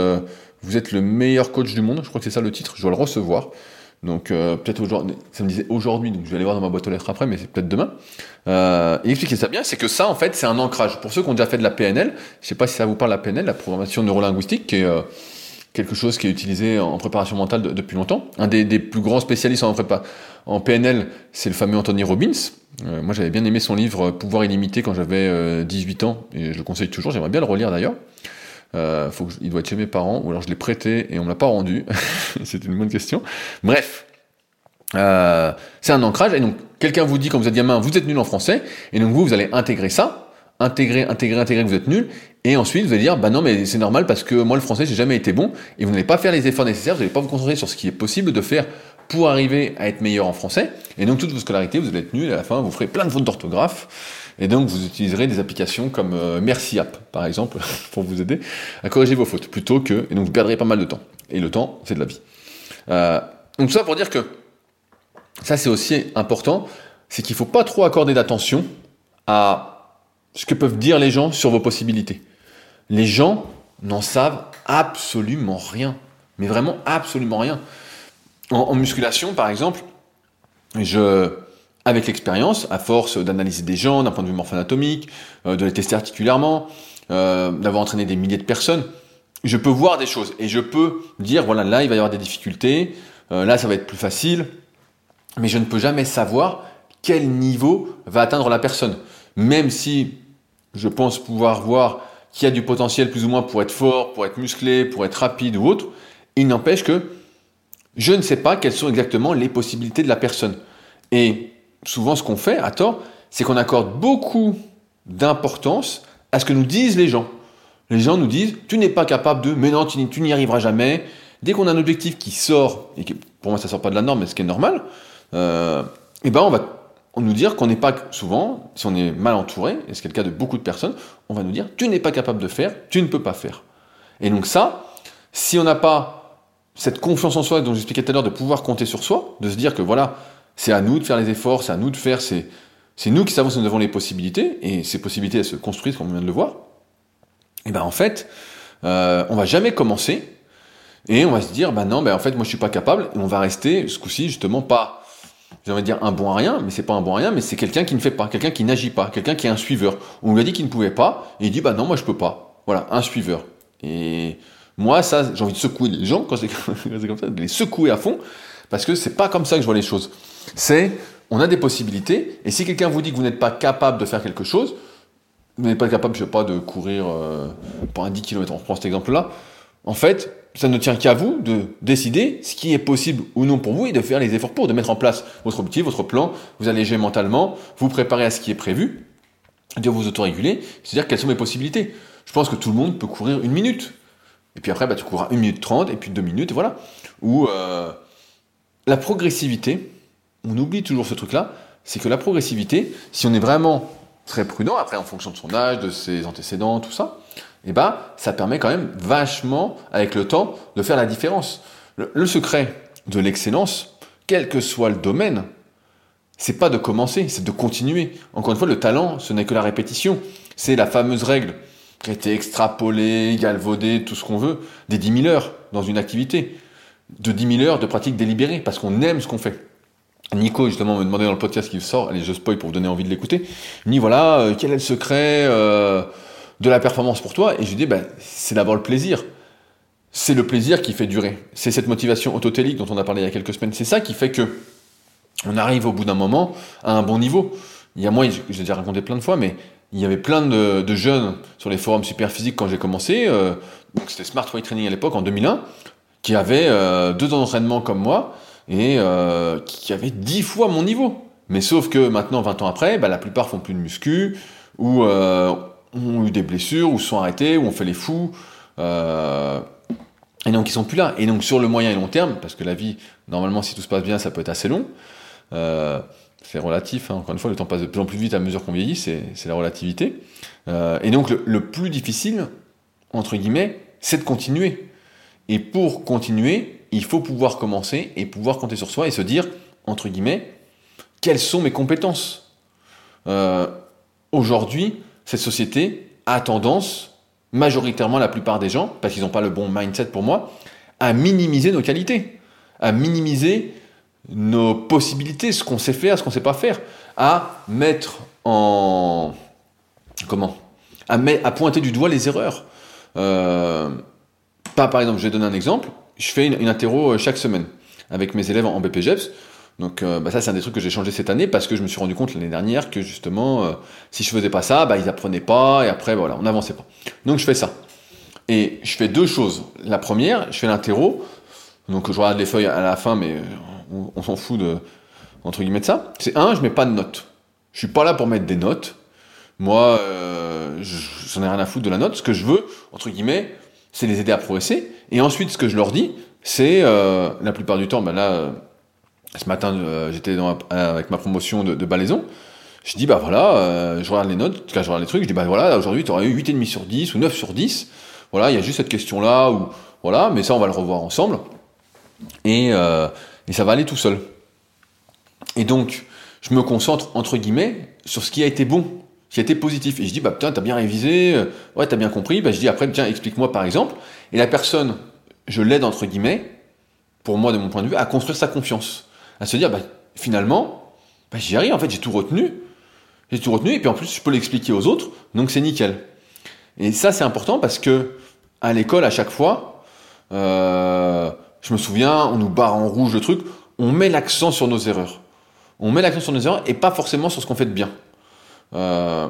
Vous êtes le meilleur coach du monde, je crois que c'est ça le titre, je dois le recevoir. Donc peut-être aujourd'hui, ça me disait aujourd'hui, donc je vais aller voir dans ma boîte aux lettres après, mais c'est peut-être demain. Euh, expliquait ça bien, c'est que ça en fait c'est un ancrage. Pour ceux qui ont déjà fait de la PNL, je sais pas si ça vous parle la PNL, la programmation neurolinguistique, qui est quelque chose qui est utilisé en préparation mentale depuis longtemps. Un des, plus grands spécialistes en, en PNL, c'est le fameux Anthony Robbins. Euh, moi, j'avais bien aimé son livre Pouvoir illimité quand j'avais 18 euh, ans, et je le conseille toujours, j'aimerais bien le relire d'ailleurs. Euh, il doit être chez mes parents, ou alors je l'ai prêté et on me l'a pas rendu. c'est une bonne question. Bref, euh, c'est un ancrage, et donc quelqu'un vous dit quand vous êtes gamin, vous êtes nul en français, et donc vous, vous allez intégrer ça, intégrer, intégrer, intégrer vous êtes nul, et ensuite, vous allez dire, bah non, mais c'est normal parce que moi, le français, j'ai jamais été bon, et vous n'allez pas faire les efforts nécessaires, vous n'allez pas vous concentrer sur ce qui est possible de faire pour arriver à être meilleur en français. Et donc, toute votre scolarité, vous allez être nul, et à la fin, vous ferez plein de fautes d'orthographe. Et donc, vous utiliserez des applications comme euh, Merci App, par exemple, pour vous aider à corriger vos fautes, plutôt que, et donc vous perdrez pas mal de temps. Et le temps, c'est de la vie. Euh, donc, ça pour dire que, ça c'est aussi important, c'est qu'il faut pas trop accorder d'attention à ce que peuvent dire les gens sur vos possibilités. Les gens n'en savent absolument rien. Mais vraiment absolument rien. En, musculation, par exemple, je, avec l'expérience, à force d'analyser des gens d'un point de vue morpho-anatomique, euh, de les tester articulairement, euh, d'avoir entraîné des milliers de personnes, je peux voir des choses et je peux dire voilà là il va y avoir des difficultés, euh, là ça va être plus facile, mais je ne peux jamais savoir quel niveau va atteindre la personne. Même si je pense pouvoir voir qui a du potentiel plus ou moins pour être fort, pour être musclé, pour être rapide ou autre, il n'empêche que je ne sais pas quelles sont exactement les possibilités de la personne. Et souvent, ce qu'on fait, à tort, c'est qu'on accorde beaucoup d'importance à ce que nous disent les gens. Les gens nous disent, tu n'es pas capable de, mais non, tu n'y arriveras jamais. Dès qu'on a un objectif qui sort, et pour moi ça sort pas de la norme, mais ce qui est normal, euh, eh ben on va nous dire qu'on n'est pas souvent, si on est mal entouré, et c'est le cas de beaucoup de personnes, on va nous dire tu n'es pas capable de faire, tu ne peux pas faire. Et donc ça, si on n'a pas cette confiance en soi dont j'expliquais tout à l'heure, de pouvoir compter sur soi, de se dire que voilà, c'est à nous de faire les efforts, c'est à nous de faire, c'est, c'est nous qui savons si nous avons les possibilités, et ces possibilités elles se construisent comme on vient de le voir, et ben en fait, euh, on va jamais commencer, et on va se dire, ben non, ben en fait moi je suis pas capable, et on va rester ce coup-ci justement pas j'ai envie de dire un bon à rien, mais c'est pas un bon à rien, mais c'est quelqu'un qui ne fait pas, quelqu'un qui n'agit pas, quelqu'un qui est un suiveur. On lui a dit qu'il ne pouvait pas, et il dit bah non, moi je peux pas. Voilà, un suiveur. Et moi, ça, j'ai envie de secouer les gens quand c'est comme ça, de les secouer à fond, parce que c'est pas comme ça que je vois les choses. C'est, on a des possibilités, et si quelqu'un vous dit que vous n'êtes pas capable de faire quelque chose, vous n'êtes pas capable, je sais pas, de courir euh, pour un 10 km, on prend cet exemple-là, en fait, ça ne tient qu'à vous de décider ce qui est possible ou non pour vous et de faire les efforts pour, de mettre en place votre objectif, votre plan, vous alléger mentalement, vous préparer à ce qui est prévu, de vous autoréguler, c'est-à-dire quelles sont mes possibilités. Je pense que tout le monde peut courir une minute. Et puis après, bah, tu courras une minute trente, et puis deux minutes, voilà. Ou euh, la progressivité, on oublie toujours ce truc-là, c'est que la progressivité, si on est vraiment très prudent, après en fonction de son âge, de ses antécédents, tout ça, eh ben, ça permet quand même vachement, avec le temps, de faire la différence. Le, secret de l'excellence, quel que soit le domaine, c'est pas de commencer, c'est de continuer. Encore une fois, le talent, ce n'est que la répétition. C'est la fameuse règle qui a été extrapolée, galvaudée, tout ce qu'on veut, des 10 000 heures dans une activité. De 10 000 heures de pratique délibérée, parce qu'on aime ce qu'on fait. Nico, justement, me demandait dans le podcast qui sort, allez, je spoil pour vous donner envie de l'écouter. Il me dit, voilà, euh, quel est le secret euh, de la performance pour toi? Et je lui dis, ben, c'est d'abord le plaisir. C'est le plaisir qui fait durer. C'est cette motivation autotélique dont on a parlé il y a quelques semaines. C'est ça qui fait que on arrive au bout d'un moment à un bon niveau. Il y a moi, j'ai déjà raconté plein de fois, mais il y avait plein de, jeunes sur les forums super physiques quand j'ai commencé. Euh, c'était Smart Weight Training à l'époque, en 2001, qui avaient deux ans d'entraînement comme moi et euh, qui avait dix fois mon niveau. Mais sauf que maintenant, 20 ans après, bah, la plupart font plus de muscu, ou euh, ont eu des blessures, ou sont arrêtés, ou ont fait les fous. Euh, et donc ils sont plus là. Et donc sur le moyen et long terme, parce que la vie, normalement, si tout se passe bien, ça peut être assez long. C'est relatif, hein. encore une fois, le temps passe de plus en plus vite à mesure qu'on vieillit, c'est la relativité. Et donc le, plus difficile, entre guillemets, c'est de continuer. Et pour continuer, il faut pouvoir commencer et pouvoir compter sur soi et se dire, entre guillemets, quelles sont mes compétences? Euh, Aujourd'hui, cette société a tendance, majoritairement la plupart des gens, parce qu'ils n'ont pas le bon mindset pour moi, à minimiser nos qualités, à minimiser nos possibilités, ce qu'on sait faire, ce qu'on ne sait pas faire, à mettre en... comment? À, à pointer du doigt les erreurs. Euh, pas par exemple, je vais donner un exemple, je fais une, interro euh, chaque semaine avec mes élèves en, BPGEPS. Donc euh, bah ça c'est un des trucs que j'ai changé cette année parce que je me suis rendu compte l'année dernière que justement euh, si je faisais pas ça, bah ils apprenaient pas et après voilà, on n'avançait pas. Donc je fais ça. Et je fais deux choses. La première, je fais l'interro. Donc je regarde les feuilles à la fin mais on, s'en fout de entre guillemets ça. C'est un, je mets pas de notes. Je suis pas là pour mettre des notes. Moi, euh, j'en ai rien à foutre de la note. Ce que je veux, entre guillemets, c'est les aider à progresser. Et ensuite, ce que je leur dis, c'est euh, la plupart du temps, ben là, euh, ce matin, euh, j'étais avec ma promotion de, balaison. Je dis, bah voilà, je regarde les notes, cas, je regarde les trucs, je dis, bah voilà, aujourd'hui, tu aurais eu 8,5 sur 10 ou 9 sur 10. Voilà, il y a juste cette question-là, ou voilà, mais ça, on va le revoir ensemble. Et, et ça va aller tout seul. Et donc, je me concentre, entre guillemets, sur ce qui a été bon qui été positif. Et je dis, bah putain, t'as bien révisé, euh, ouais, t'as bien compris. Bah, je dis après, tiens, explique-moi par exemple. Et la personne, je l'aide entre guillemets, pour moi, de mon point de vue, à construire sa confiance. À se dire, bah finalement, bah, j'y arrive, en fait, j'ai tout retenu. J'ai tout retenu, et puis en plus, je peux l'expliquer aux autres, donc c'est nickel. Et ça, c'est important parce que à l'école, à chaque fois, euh, je me souviens, on nous barre en rouge le truc, on met l'accent sur nos erreurs. On met l'accent sur nos erreurs et pas forcément sur ce qu'on fait de bien. Euh,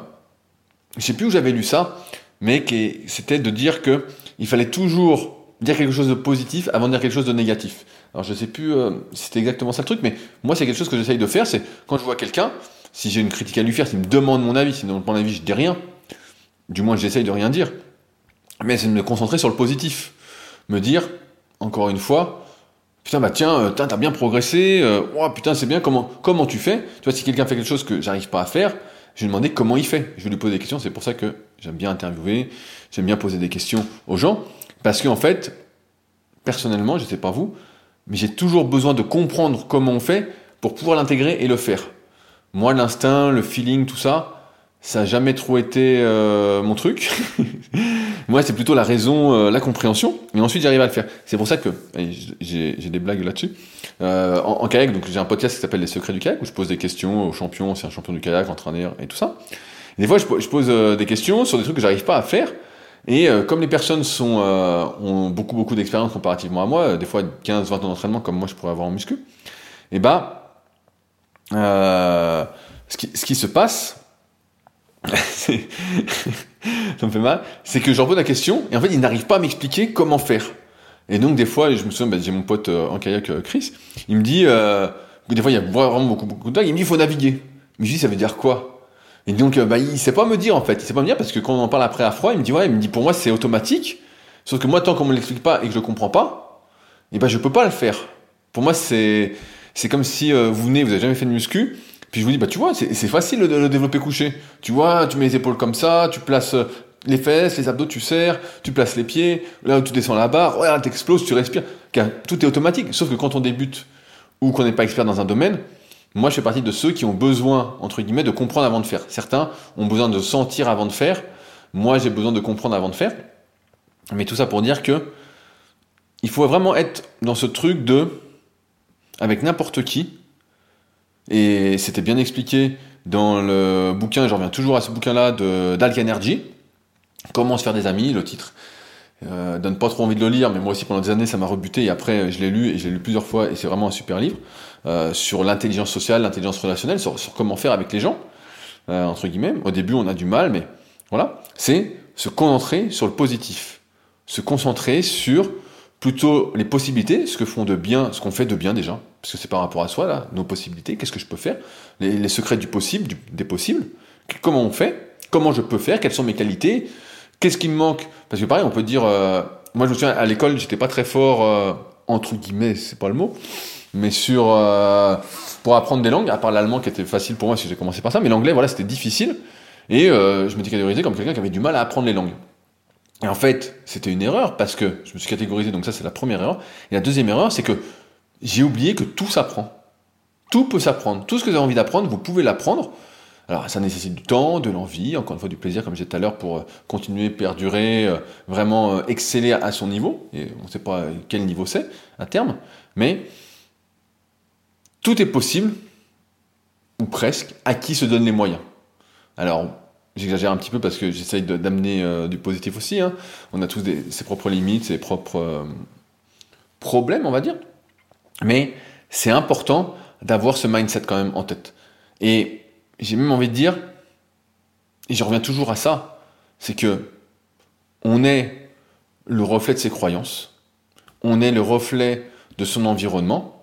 je sais plus où j'avais lu ça, mais c'était de dire que il fallait toujours dire quelque chose de positif avant de dire quelque chose de négatif. Alors je sais plus euh, si c'était exactement ça le truc, mais moi c'est quelque chose que j'essaye de faire, c'est quand je vois quelqu'un, si j'ai une critique à lui faire, s'il me demande mon avis, s'il me mon avis, je dis rien. Du moins j'essaye de rien dire. Mais c'est de me concentrer sur le positif. Me dire, encore une fois, putain bah tiens, euh, t'as bien progressé, euh, oh, putain c'est bien, comment, comment tu fais? Tu vois, si quelqu'un fait quelque chose que j'arrive pas à faire, je lui demandais comment il fait. Je lui poser des questions. C'est pour ça que j'aime bien interviewer, j'aime bien poser des questions aux gens. Parce qu'en fait, personnellement, je ne sais pas vous, mais j'ai toujours besoin de comprendre comment on fait pour pouvoir l'intégrer et le faire. Moi, l'instinct, le feeling, tout ça, ça n'a jamais trop été euh, mon truc. Moi, c'est plutôt la raison, euh, la compréhension, et ensuite j'arrive à le faire. C'est pour ça que j'ai des blagues là-dessus. Euh, en, kayak, donc j'ai un podcast qui s'appelle Les Secrets du kayak où je pose des questions aux champions, c'est un champion du kayak, entraîneur et tout ça. des fois, je, pose des questions sur des trucs que j'arrive pas à faire. Et comme les personnes sont, ont beaucoup beaucoup d'expérience comparativement à moi, des fois 15-20 ans d'entraînement comme moi je pourrais avoir en muscu, et bah, ce qui, ce qui se passe, ça me fait mal, c'est que je leur pose la question et en fait ils n'arrivent pas à m'expliquer comment faire. Et donc des fois, je me souviens, bah, j'ai mon pote euh, en kayak euh, Chris, il me dit, euh, des fois il y a vraiment beaucoup, beaucoup de vagues, il me dit il faut naviguer. Mais je dis ça veut dire quoi? Et donc bah, il sait pas me dire en fait, il sait pas me dire parce que quand on en parle après à froid, il me dit ouais, il me dit pour moi c'est automatique, sauf que moi tant qu'on me l'explique pas et que je le comprends pas, et ben je peux pas le faire. Pour moi c'est c'est comme si vous venez, vous avez jamais fait de muscu, puis je vous dis, bah tu vois, c'est facile de le développer couché. Tu vois, tu mets les épaules comme ça, tu places euh, les fesses, les abdos, tu serres, tu places les pieds, là où tu descends la barre, regarde, t'exploses, tu respires. Tout est automatique. Sauf que quand on débute ou qu'on n'est pas expert dans un domaine, moi je fais partie de ceux qui ont besoin, entre guillemets, de comprendre avant de faire. Certains ont besoin de sentir avant de faire. Moi j'ai besoin de comprendre avant de faire. Mais tout ça pour dire que il faut vraiment être dans ce truc de, avec n'importe qui, Et c'était bien expliqué dans le bouquin, je reviens toujours à ce bouquin-là d'Alk Energy, Comment se faire des amis, le titre. Euh, donne pas trop envie de le lire, mais moi aussi pendant des années ça m'a rebuté et après je l'ai lu et je l'ai lu plusieurs fois et c'est vraiment un super livre euh, sur l'intelligence sociale, l'intelligence relationnelle, sur, comment faire avec les gens, euh, entre guillemets. Au début on a du mal, mais voilà, c'est se concentrer sur le positif, se concentrer sur plutôt les possibilités, ce que font de bien, ce qu'on fait de bien déjà, parce que c'est par rapport à soi là, nos possibilités, qu'est-ce que je peux faire, les, secrets du possible, des possibles, comment on fait, comment je peux faire, quelles sont mes qualités, qu'est-ce qui me manque, parce que pareil, on peut dire, euh, moi je me souviens à l'école, j'étais pas très fort euh, entre guillemets, c'est pas le mot, mais sur euh, pour apprendre des langues, à part l'allemand qui était facile pour moi si j'ai commencé par ça, mais l'anglais voilà c'était difficile et je m'étais catégorisé comme quelqu'un qui avait du mal à apprendre les langues. Et en fait, c'était une erreur parce que je me suis catégorisé, donc ça c'est la première erreur. Et la deuxième erreur, c'est que j'ai oublié que tout s'apprend. Tout peut s'apprendre. Tout ce que vous avez envie d'apprendre, vous pouvez l'apprendre. Alors ça nécessite du temps, de l'envie, encore une fois du plaisir, comme j'ai tout à l'heure, pour euh, continuer, perdurer, euh, vraiment euh, exceller à son niveau. Et on ne sait pas quel niveau c'est à terme, mais tout est possible, ou presque, à qui se donne les moyens. Alors J'exagère un petit peu parce que j'essaye d'amener euh, du positif aussi. Hein. On a tous ses propres limites, ses propres euh, problèmes, on va dire. Mais c'est important d'avoir ce mindset quand même en tête. Et j'ai même envie de dire, et je reviens toujours à ça, c'est que on est le reflet de ses croyances, on est le reflet de son environnement,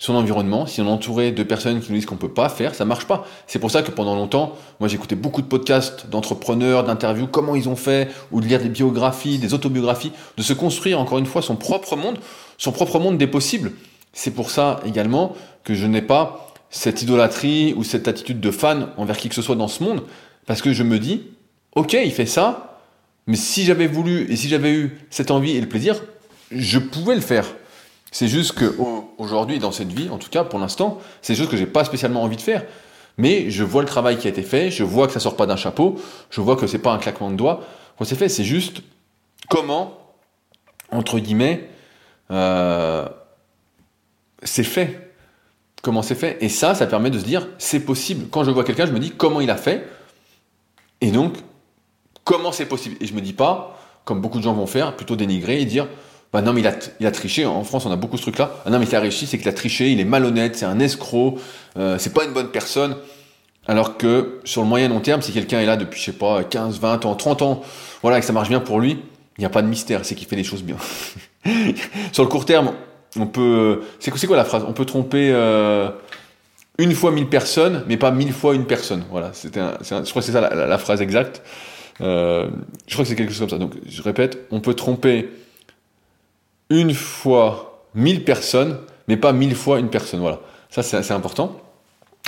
son environnement, si on est entouré de personnes qui nous disent qu'on peut pas faire, ça marche pas. C'est pour ça que pendant longtemps, moi j'écoutais beaucoup de podcasts d'entrepreneurs, d'interviews, comment ils ont fait, ou de lire des biographies, des autobiographies, de se construire encore une fois son propre monde, son propre monde des possibles. C'est pour ça également que je n'ai pas cette idolâtrie ou cette attitude de fan envers qui que ce soit dans ce monde, parce que je me dis, ok, il fait ça, mais si j'avais voulu et si j'avais eu cette envie et le plaisir, je pouvais le faire. C'est juste que aujourd'hui, dans cette vie, en tout cas pour l'instant, c'est juste que j'ai pas spécialement envie de faire. Mais je vois le travail qui a été fait, je vois que ça sort pas d'un chapeau, je vois que c'est pas un claquement de doigts quand c'est fait. C'est juste comment, entre guillemets, euh, c'est fait. Comment c'est fait. Et ça, ça permet de se dire, c'est possible. Quand je vois quelqu'un, je me dis comment il a fait. Et donc, comment c'est possible. Et je me dis pas, comme beaucoup de gens vont faire, plutôt dénigrer et dire, bah non mais il a, il a triché, en France on a beaucoup ce truc là, ah non mais il a réussi, c'est qu'il a triché, il est malhonnête, c'est un escroc, euh, c'est pas une bonne personne, alors que sur le moyen long terme, si quelqu'un est là depuis, je sais pas, 15, 20 ans, 30 ans, voilà, et que ça marche bien pour lui, il n'y a pas de mystère, c'est qu'il fait les choses bien. sur le court terme, on peut, c'est quoi la phrase? On peut tromper euh, une fois mille personnes, mais pas mille fois une personne. Voilà, c'était, je crois que c'est ça la, phrase exacte. Euh, je crois que c'est quelque chose comme ça. Donc, je répète, on peut tromper une fois mille personnes, mais pas mille fois une personne. Voilà. Ça, c'est assez important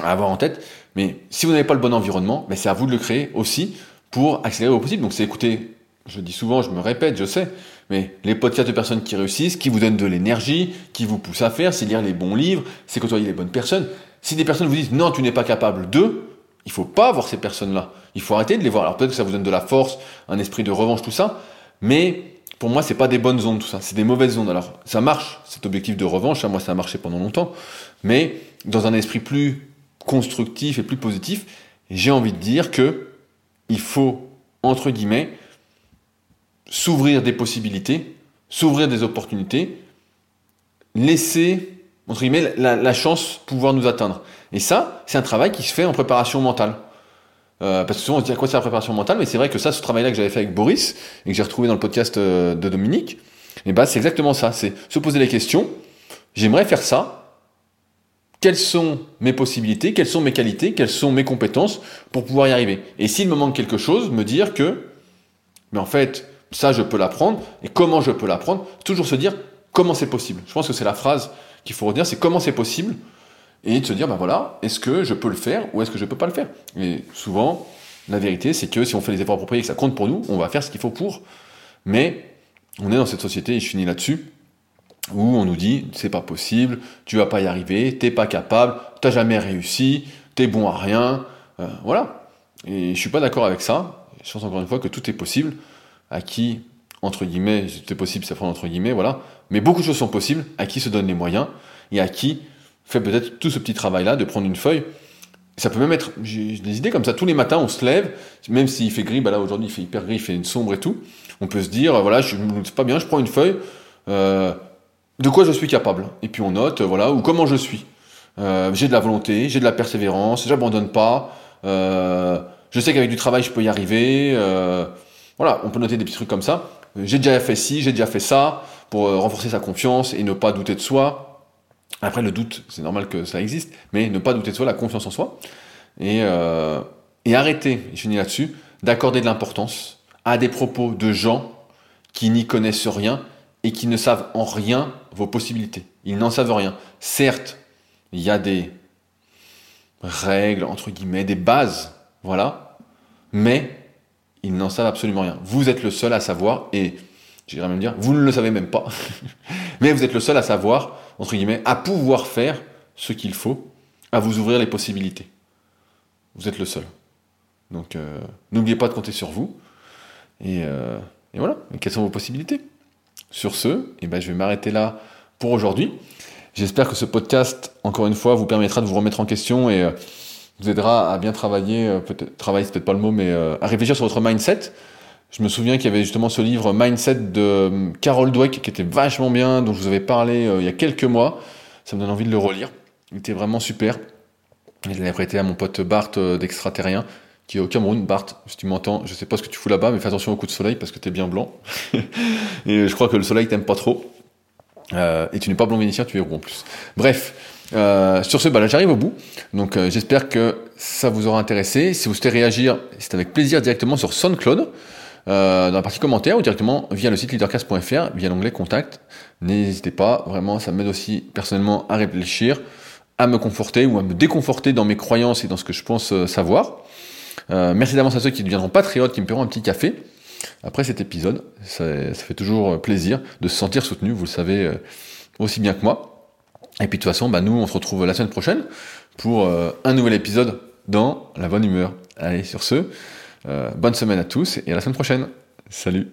à avoir en tête. Mais si vous n'avez pas le bon environnement, mais c'est à vous de le créer aussi pour accélérer au possible. Donc, c'est écouter, je dis souvent, je me répète, je sais, mais les podcasts de personnes qui réussissent, qui vous donnent de l'énergie, qui vous poussent à faire, c'est lire les bons livres, c'est côtoyer les bonnes personnes. Si des personnes vous disent non, tu n'es pas capable de, il faut pas voir ces personnes-là. Il faut arrêter de les voir. Alors peut-être que ça vous donne de la force, un esprit de revanche, tout ça, mais pour moi, c'est pas des bonnes ondes, tout ça, c'est des mauvaises ondes. Alors, ça marche, cet objectif de revanche, hein, moi, ça a marché pendant longtemps, mais dans un esprit plus constructif et plus positif, j'ai envie de dire que il faut, entre guillemets, s'ouvrir des possibilités, s'ouvrir des opportunités, laisser, entre guillemets, la, la chance pouvoir nous atteindre. Et ça, c'est un travail qui se fait en préparation mentale. Euh, parce que souvent on se dit à quoi c'est la préparation mentale, mais c'est vrai que ça, ce travail-là que j'avais fait avec Boris et que j'ai retrouvé dans le podcast euh, de Dominique, et eh ben c'est exactement ça. C'est se poser les questions. J'aimerais faire ça. Quelles sont mes possibilités? Quelles sont mes qualités? Quelles sont mes compétences pour pouvoir y arriver? Et s'il me manque quelque chose, me dire que, mais en fait, ça je peux l'apprendre. Et comment je peux l'apprendre? Toujours se dire comment c'est possible? Je pense que c'est la phrase qu'il faut retenir, c'est comment c'est possible et de se dire, ben voilà, est-ce que je peux le faire ou est-ce que je peux pas le faire? Et souvent, la vérité, c'est que si on fait les efforts appropriés et que ça compte pour nous, on va faire ce qu'il faut pour. Mais on est dans cette société, et je finis là-dessus, où on nous dit, c'est pas possible, tu vas pas y arriver, t'es pas capable, t'as jamais réussi, t'es bon à rien, euh, voilà. Et je suis pas d'accord avec ça. Je pense encore une fois que tout est possible. À qui, entre guillemets, tout est possible, ça prend entre guillemets, voilà. Mais beaucoup de choses sont possibles. À qui se donnent les moyens et à qui fait peut-être tout ce petit travail-là de prendre une feuille. Ça peut même être, j'ai des idées comme ça, tous les matins on se lève, même s'il fait gris, bah là aujourd'hui il fait hyper gris, il fait une sombre et tout, on peut se dire, voilà, je c'est pas bien, je prends une feuille, euh, de quoi je suis capable, et puis on note, voilà, ou comment je suis. Euh, j'ai de la volonté, j'ai de la persévérance, j'abandonne pas, euh, je sais qu'avec du travail je peux y arriver, euh, voilà, on peut noter des petits trucs comme ça. J'ai déjà fait ci, j'ai déjà fait ça, pour euh, renforcer sa confiance et ne pas douter de soi. Après, le doute, c'est normal que ça existe, mais ne pas douter de soi, la confiance en soi. Et, euh, et arrêter, je finis là-dessus, d'accorder de l'importance à des propos de gens qui n'y connaissent rien et qui ne savent en rien vos possibilités. Ils n'en savent rien. Certes, il y a des règles, entre guillemets, des bases, voilà, mais ils n'en savent absolument rien. Vous êtes le seul à savoir, et j'irais même dire, vous ne le savez même pas, mais vous êtes le seul à savoir, entre guillemets, à pouvoir faire ce qu'il faut, à vous ouvrir les possibilités. Vous êtes le seul. Donc euh, n'oubliez pas de compter sur vous. Et, euh, voilà, et quelles sont vos possibilités? Sur ce, eh ben, je vais m'arrêter là pour aujourd'hui. J'espère que ce podcast, encore une fois, vous permettra de vous remettre en question et euh, vous aidera à bien travailler, peut-être travailler c'est peut-être pas le mot, mais à réfléchir sur votre mindset. Je me souviens qu'il y avait justement ce livre Mindset de euh, Carol Dweck qui était vachement bien, dont je vous avais parlé euh, il y a quelques mois. Ça me donne envie de le relire. Il était vraiment super. Et je l'avais prêté à mon pote Bart euh, d'extraterrien qui est au Cameroun. Bart, si tu m'entends, je sais pas ce que tu fous là-bas, mais fais attention au coup de soleil parce que t'es bien blanc. et je crois que le soleil t'aime pas trop. Et tu n'es pas blanc vénitien, tu es roux en plus. Bref, sur ce, bah là j'arrive au bout. Donc j'espère que ça vous aura intéressé. Si vous souhaitez réagir, c'est avec plaisir directement sur SoundCloud, euh, dans la partie commentaires ou directement via le site leadercast.fr, via l'onglet contact. N'hésitez pas, vraiment, ça m'aide aussi personnellement à réfléchir, à me conforter ou à me déconforter dans mes croyances et dans ce que je pense euh, savoir. Euh, merci d'avance à ceux qui deviendront patriotes, qui me paieront un petit café après cet épisode. Ça, ça fait toujours plaisir de se sentir soutenu, vous le savez euh, aussi bien que moi. Et puis de toute façon, bah, nous, on se retrouve la semaine prochaine pour euh, un nouvel épisode dans la bonne humeur. Allez, sur ce, euh, bonne semaine à tous et à la semaine prochaine. Salut